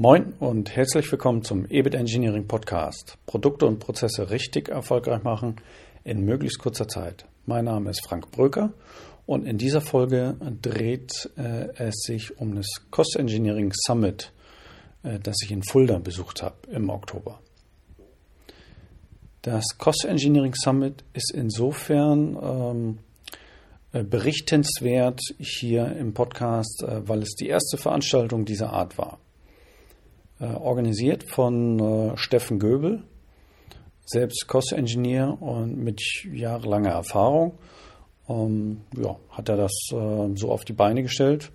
Moin und herzlich willkommen zum EBIT Engineering Podcast. Produkte und Prozesse richtig erfolgreich machen in möglichst kurzer Zeit. Mein Name ist Frank Bröker und in dieser Folge dreht äh, es sich um das Cost Engineering Summit, äh, das ich in Fulda besucht habe im Oktober. Das Cost Engineering Summit ist insofern ähm, äh, berichtenswert hier im Podcast, äh, weil es die erste Veranstaltung dieser Art war. Äh, organisiert von äh, Steffen Göbel, selbst Cost-Engineer und mit jahrelanger Erfahrung. Ähm, ja, hat er das äh, so auf die Beine gestellt.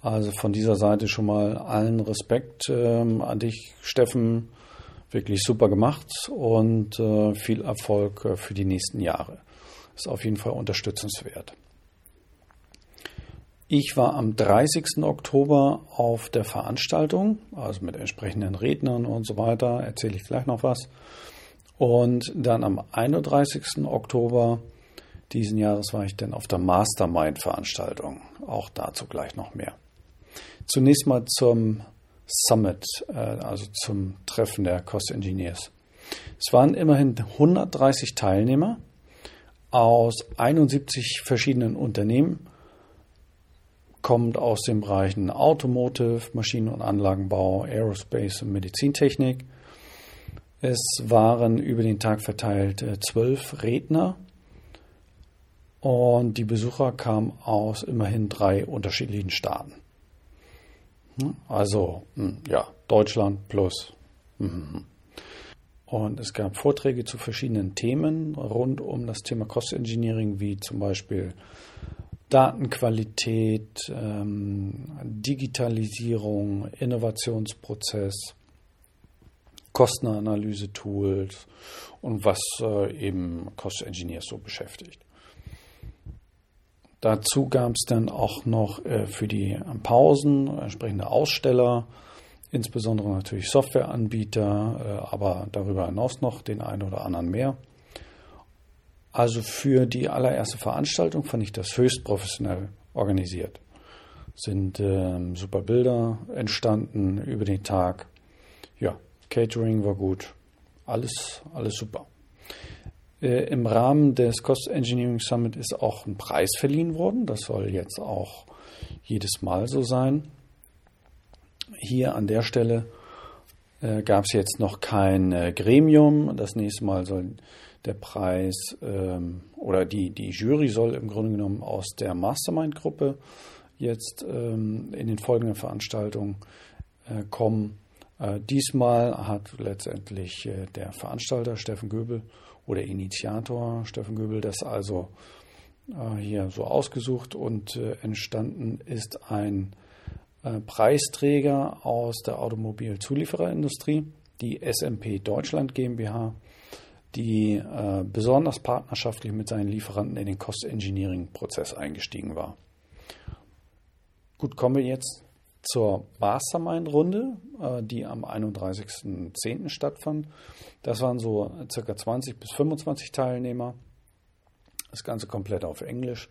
Also von dieser Seite schon mal allen Respekt ähm, an dich, Steffen. Wirklich super gemacht und äh, viel Erfolg äh, für die nächsten Jahre. Ist auf jeden Fall unterstützenswert. Ich war am 30. Oktober auf der Veranstaltung, also mit entsprechenden Rednern und so weiter, erzähle ich gleich noch was. Und dann am 31. Oktober diesen Jahres war ich dann auf der Mastermind-Veranstaltung. Auch dazu gleich noch mehr. Zunächst mal zum Summit, äh, also zum Treffen der Cost Engineers. Es waren immerhin 130 Teilnehmer aus 71 verschiedenen Unternehmen kommt aus den Bereichen Automotive, Maschinen- und Anlagenbau, Aerospace und Medizintechnik. Es waren über den Tag verteilt äh, zwölf Redner und die Besucher kamen aus immerhin drei unterschiedlichen Staaten. Hm, also hm, ja, Deutschland plus. Hm, und es gab Vorträge zu verschiedenen Themen rund um das Thema Cost Engineering, wie zum Beispiel Datenqualität, ähm, Digitalisierung, Innovationsprozess, Kostenanalyse-Tools und was äh, eben Cost Engineers so beschäftigt. Dazu gab es dann auch noch äh, für die Pausen entsprechende Aussteller, insbesondere natürlich Softwareanbieter, äh, aber darüber hinaus noch den einen oder anderen mehr. Also für die allererste Veranstaltung fand ich das höchst professionell organisiert. Sind ähm, super Bilder entstanden über den Tag. Ja, Catering war gut. Alles, alles super. Äh, Im Rahmen des Cost Engineering Summit ist auch ein Preis verliehen worden. Das soll jetzt auch jedes Mal so sein. Hier an der Stelle äh, gab es jetzt noch kein äh, Gremium. Das nächste Mal soll der Preis ähm, oder die, die Jury soll im Grunde genommen aus der Mastermind-Gruppe jetzt ähm, in den folgenden Veranstaltungen äh, kommen. Äh, diesmal hat letztendlich äh, der Veranstalter Steffen Göbel oder Initiator Steffen Göbel das also äh, hier so ausgesucht und äh, entstanden ist ein äh, Preisträger aus der Automobilzuliefererindustrie, die SMP Deutschland GmbH die äh, besonders partnerschaftlich mit seinen Lieferanten in den Cost-Engineering-Prozess eingestiegen war. Gut, kommen wir jetzt zur Mastermind-Runde, äh, die am 31.10. stattfand. Das waren so circa 20 bis 25 Teilnehmer. Das Ganze komplett auf Englisch,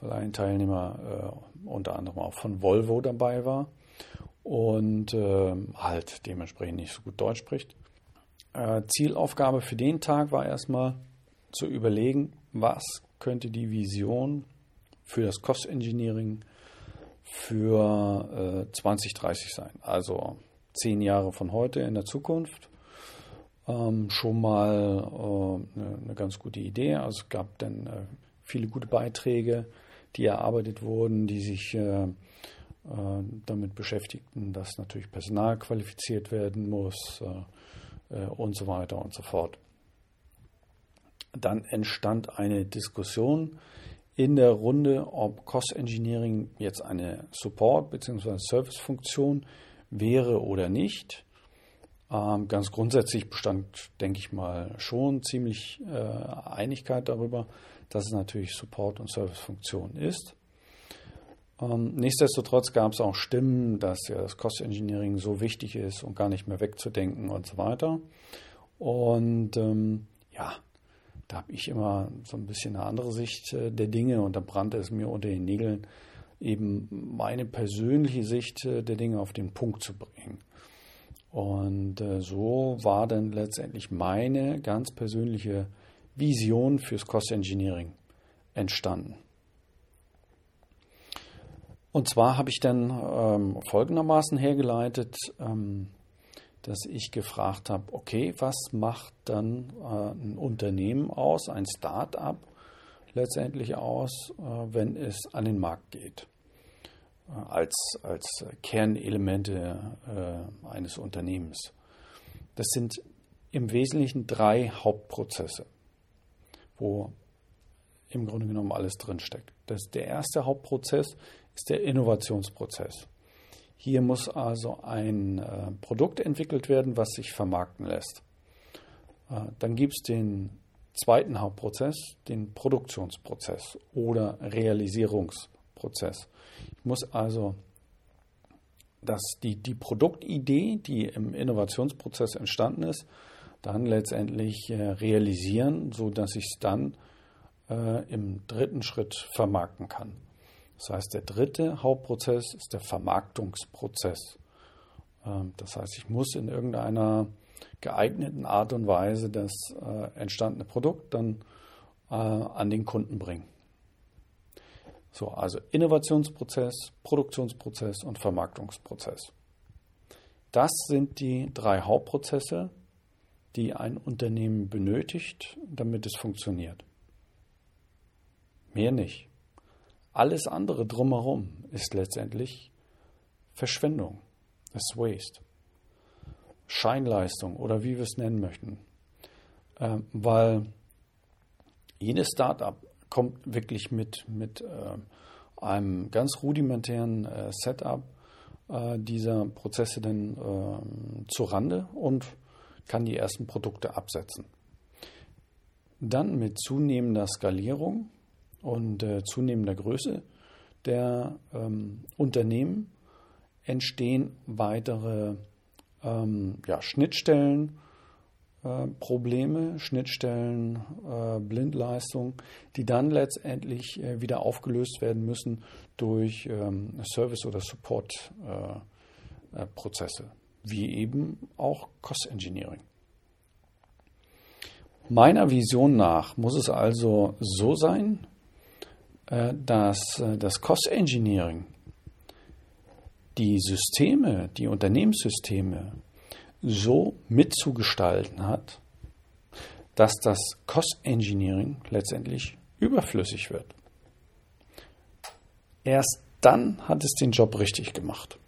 weil ein Teilnehmer äh, unter anderem auch von Volvo dabei war und äh, halt dementsprechend nicht so gut Deutsch spricht. Äh, Zielaufgabe für den Tag war erstmal zu überlegen, was könnte die Vision für das Cost Engineering für äh, 2030 sein. Also zehn Jahre von heute in der Zukunft. Ähm, schon mal äh, eine, eine, ganz gute Idee. Also es gab dann äh, viele gute Beiträge, die erarbeitet wurden, die sich äh, äh, damit beschäftigten, dass natürlich Personal qualifiziert werden muss, äh, und so weiter und so fort. Dann entstand eine Diskussion in der Runde, ob Cost Engineering jetzt eine Support- bzw. Service-Funktion wäre oder nicht. Ähm, ganz grundsätzlich bestand, denke ich mal, schon ziemlich äh, Einigkeit darüber, dass es natürlich Support- und Service-Funktion ist. Ähm, nichtsdestotrotz gab es auch Stimmen, dass ja das Cost Engineering so wichtig ist und gar nicht mehr wegzudenken und so weiter. Und ähm, ja, da habe ich immer so ein bisschen eine andere Sicht äh, der Dinge und da brannte es mir unter den Nägeln, eben meine persönliche Sicht äh, der Dinge auf den Punkt zu bringen. Und äh, so war dann letztendlich meine ganz persönliche Vision fürs Cost Engineering entstanden. Und zwar habe ich dann ähm, folgendermaßen hergeleitet, ähm, dass ich gefragt habe, okay, was macht dann äh, ein Unternehmen aus, ein Start-up letztendlich aus, äh, wenn es an den Markt geht, äh, als, als Kernelemente äh, eines Unternehmens. Das sind im Wesentlichen drei Hauptprozesse, wo im Grunde genommen alles drinsteckt. Das, der erste Hauptprozess ist der Innovationsprozess. Hier muss also ein äh, Produkt entwickelt werden, was sich vermarkten lässt. Äh, dann gibt es den zweiten Hauptprozess, den Produktionsprozess oder Realisierungsprozess. Ich muss also dass die, die Produktidee, die im Innovationsprozess entstanden ist, dann letztendlich äh, realisieren, sodass ich es dann äh, im dritten Schritt vermarkten kann. Das heißt, der dritte Hauptprozess ist der Vermarktungsprozess. Ähm, das heißt, ich muss in irgendeiner geeigneten Art und Weise das äh, entstandene Produkt dann äh, an den Kunden bringen. So, also Innovationsprozess, Produktionsprozess und Vermarktungsprozess. Das sind die drei Hauptprozesse, die ein Unternehmen benötigt, damit es funktioniert. Mehr nicht. Alles andere drumherum ist letztendlich Verschwendung, ist Waste, Scheinleistung oder wie wir es nennen möchten. Ähm, weil jedes Startup kommt wirklich mit, mit äh, einem ganz rudimentären äh, Setup äh, dieser Prozesse dann äh, zur Rande und kann die ersten Produkte absetzen. Dann mit zunehmender Skalierung und äh, zunehmender Größe der ähm, Unternehmen entstehen weitere ähm, ja, Schnittstellen, äh, Probleme, Schnittstellen, äh, Blindleistung, die dann letztendlich äh, wieder aufgelöst werden müssen durch ähm, Service- oder Support-Prozesse, äh, äh, wie eben auch Cost Engineering. Meiner Vision nach muss es also so sein, dass äh, das Cost Engineering die Systeme, die Unternehmenssysteme so mitzugestalten hat, dass das Cost Engineering letztendlich überflüssig wird. Erst dann hat es den Job richtig gemacht.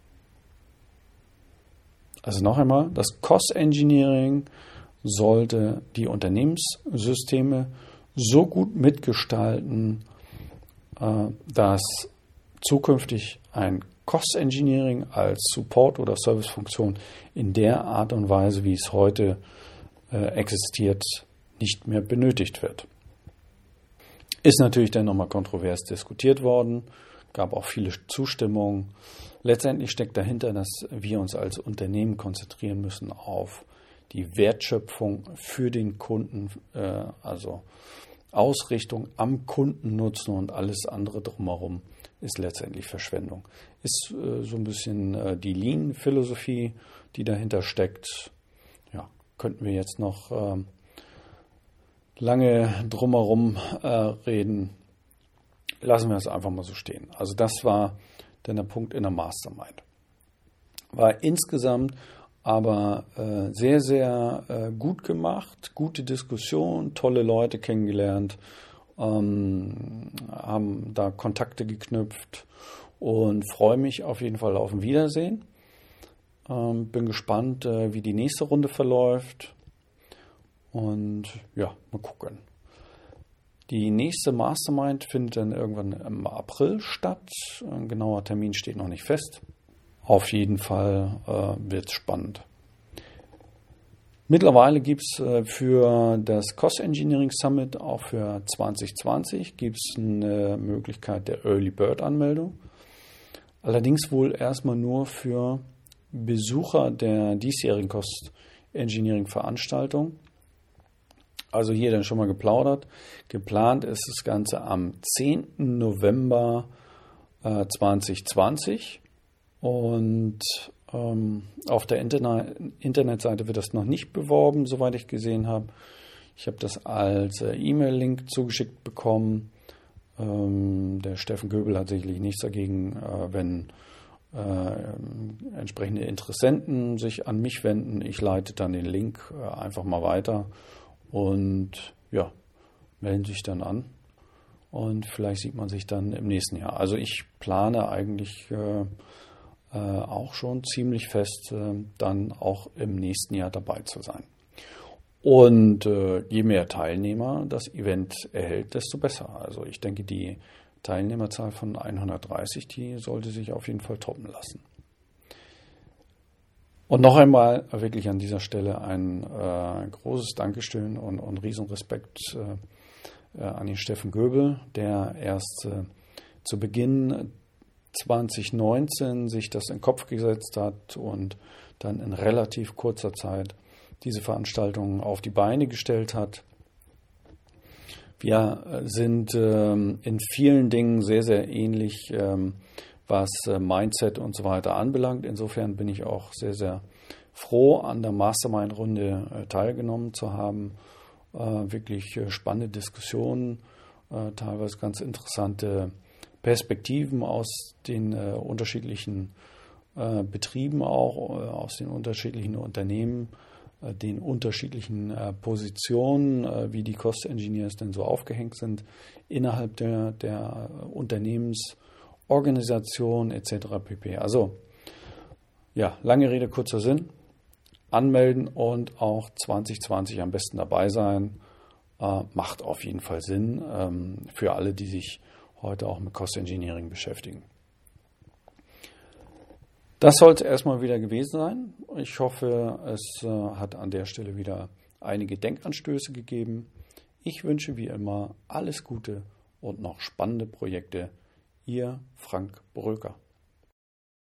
Also noch einmal, das Cost Engineering sollte die Unternehmenssysteme so gut mitgestalten, äh, dass zukünftig ein Cost Engineering als Support- oder Servicefunktion in der Art und Weise, wie es heute äh, existiert, nicht mehr benötigt wird. Ist natürlich dann nochmal kontrovers diskutiert worden, gab auch viele Zustimmungen. Letztendlich steckt dahinter, dass wir uns als Unternehmen konzentrieren müssen auf die Wertschöpfung für den Kunden, äh, also Ausrichtung am Kundennutzen und alles andere drumherum ist letztendlich Verschwendung. Ist äh, so ein bisschen äh, die Lean-Philosophie, die dahinter steckt. Ja, könnten wir jetzt noch äh, lange drumherum äh, reden. Lassen wir es einfach mal so stehen. Also das war dann der Punkt in der Mastermind. War insgesamt aber äh, sehr, sehr äh, gut gemacht, gute Diskussion, tolle Leute kennengelernt, ähm, haben da Kontakte geknüpft und freue mich auf jeden Fall auf ein Wiedersehen. Ähm, bin gespannt, äh, wie die nächste Runde verläuft und ja, mal gucken. Die nächste Mastermind findet dann irgendwann im April statt. Ein genauer Termin steht noch nicht fest. Auf jeden Fall äh, wird es spannend. Mittlerweile gibt es äh, für das Cost Engineering Summit, auch für 2020, gibt eine Möglichkeit der Early Bird Anmeldung. Allerdings wohl erstmal nur für Besucher der diesjährigen Cost Engineering Veranstaltung. Also hier dann schon mal geplaudert. Geplant ist das Ganze am 10. November äh, 2020 und Ähm, auf der Internet Internetseite wird das noch nicht beworben, soweit ich gesehen habe. Ich habe das als äh, E-Mail-Link zugeschickt bekommen. Ähm, der Steffen Göbel hat sicherlich nichts dagegen, äh, wenn äh, entsprechende Interessenten sich an mich wenden. Ich leite dann den Link äh, einfach mal weiter und ja, melden sich dann an. Und vielleicht sieht man sich dann im nächsten Jahr. Also ich plane eigentlich äh, auch schon ziemlich fest, äh, dann auch im nächsten Jahr dabei zu sein. Und äh, je mehr Teilnehmer das Event erhält, desto besser. Also ich denke, die Teilnehmerzahl von 130, die sollte sich auf jeden Fall toppen lassen. Und noch einmal wirklich an dieser Stelle ein äh, großes Dankeschön und, und Riesenrespekt äh, äh an den Steffen Göbel, der erst äh, zu Beginn 2019 sich das in den Kopf gesetzt hat und dann in relativ kurzer Zeit diese Veranstaltung auf die Beine gestellt hat. Wir sind ähm, in vielen Dingen sehr, sehr ähnlich, ähm, was äh, Mindset und so weiter anbelangt. Insofern bin ich auch sehr, sehr froh, an der Mastermind-Runde äh, teilgenommen zu haben. Äh, wirklich spannende Diskussionen, teilweise ganz interessante Perspektiven aus den unterschiedlichen Betrieben auch, aus den unterschiedlichen Unternehmen äh, den unterschiedlichen äh, Positionen, äh, wie die Cost Engineers denn so aufgehängt sind, innerhalb der, der Unternehmensorganisation etc. pp. Also, ja, lange Rede, kurzer Sinn. Anmelden und auch 2020 am besten dabei sein. macht auf jeden Fall Sinn ähm, für alle, die sich heute auch mit Cost Engineering beschäftigen. Das soll es erstmal wieder gewesen sein. Ich hoffe, es äh, hat an der Stelle wieder einige Denkanstöße gegeben. Ich wünsche wie immer alles Gute und noch spannende Projekte. Ihr Frank Bröker.